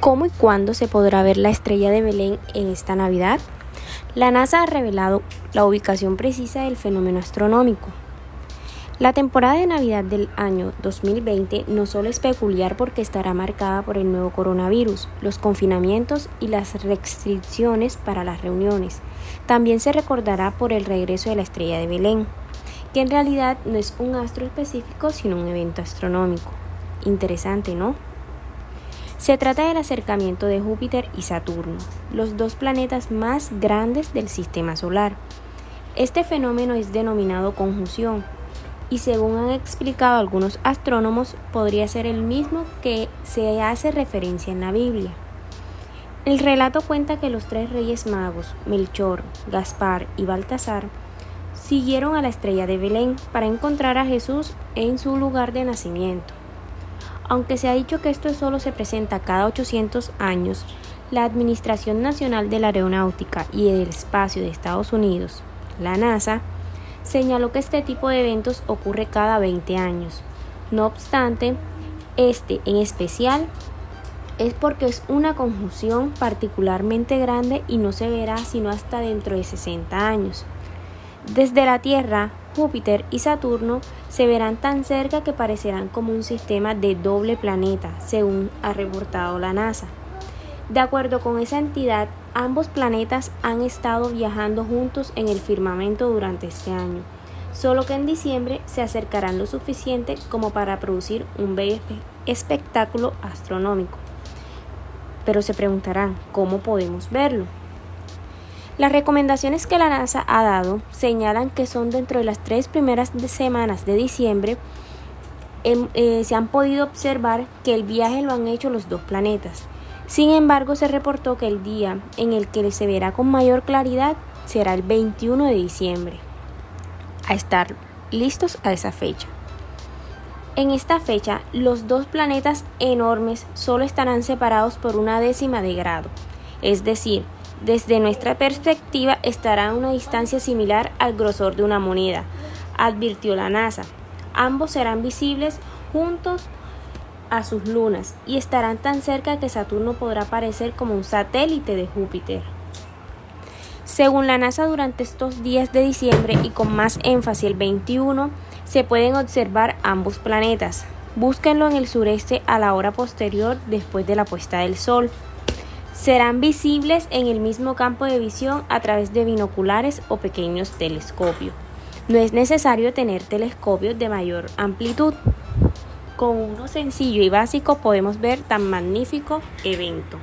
¿Cómo y cuándo se podrá ver la estrella de Belén en esta Navidad? La NASA ha revelado la ubicación precisa del fenómeno astronómico. La temporada de Navidad del año 2020 no solo es peculiar porque estará marcada por el nuevo coronavirus, los confinamientos y las restricciones para las reuniones, también se recordará por el regreso de la estrella de Belén, que en realidad no es un astro específico sino un evento astronómico. Interesante, ¿no? Se trata del acercamiento de Júpiter y Saturno, los dos planetas más grandes del sistema solar. Este fenómeno es denominado conjunción y según han explicado algunos astrónomos podría ser el mismo que se hace referencia en la Biblia. El relato cuenta que los tres reyes magos, Melchor, Gaspar y Baltasar, siguieron a la estrella de Belén para encontrar a Jesús en su lugar de nacimiento. Aunque se ha dicho que esto solo se presenta cada 800 años, la Administración Nacional de la Aeronáutica y el Espacio de Estados Unidos, la NASA, señaló que este tipo de eventos ocurre cada 20 años. No obstante, este en especial es porque es una conjunción particularmente grande y no se verá sino hasta dentro de 60 años. Desde la Tierra, Júpiter y Saturno se verán tan cerca que parecerán como un sistema de doble planeta, según ha reportado la NASA. De acuerdo con esa entidad, ambos planetas han estado viajando juntos en el firmamento durante este año, solo que en diciembre se acercarán lo suficiente como para producir un bello espectáculo astronómico. Pero se preguntarán, ¿cómo podemos verlo? Las recomendaciones que la NASA ha dado señalan que son dentro de las tres primeras semanas de diciembre em, eh, se han podido observar que el viaje lo han hecho los dos planetas. Sin embargo, se reportó que el día en el que se verá con mayor claridad será el 21 de diciembre. A estar listos a esa fecha. En esta fecha, los dos planetas enormes solo estarán separados por una décima de grado, es decir, desde nuestra perspectiva estará a una distancia similar al grosor de una moneda, advirtió la NASA. Ambos serán visibles juntos a sus lunas y estarán tan cerca que Saturno podrá parecer como un satélite de Júpiter. Según la NASA, durante estos días de diciembre y con más énfasis el 21, se pueden observar ambos planetas. Búsquenlo en el sureste a la hora posterior después de la puesta del sol serán visibles en el mismo campo de visión a través de binoculares o pequeños telescopios. No es necesario tener telescopios de mayor amplitud. Con uno sencillo y básico podemos ver tan magnífico evento.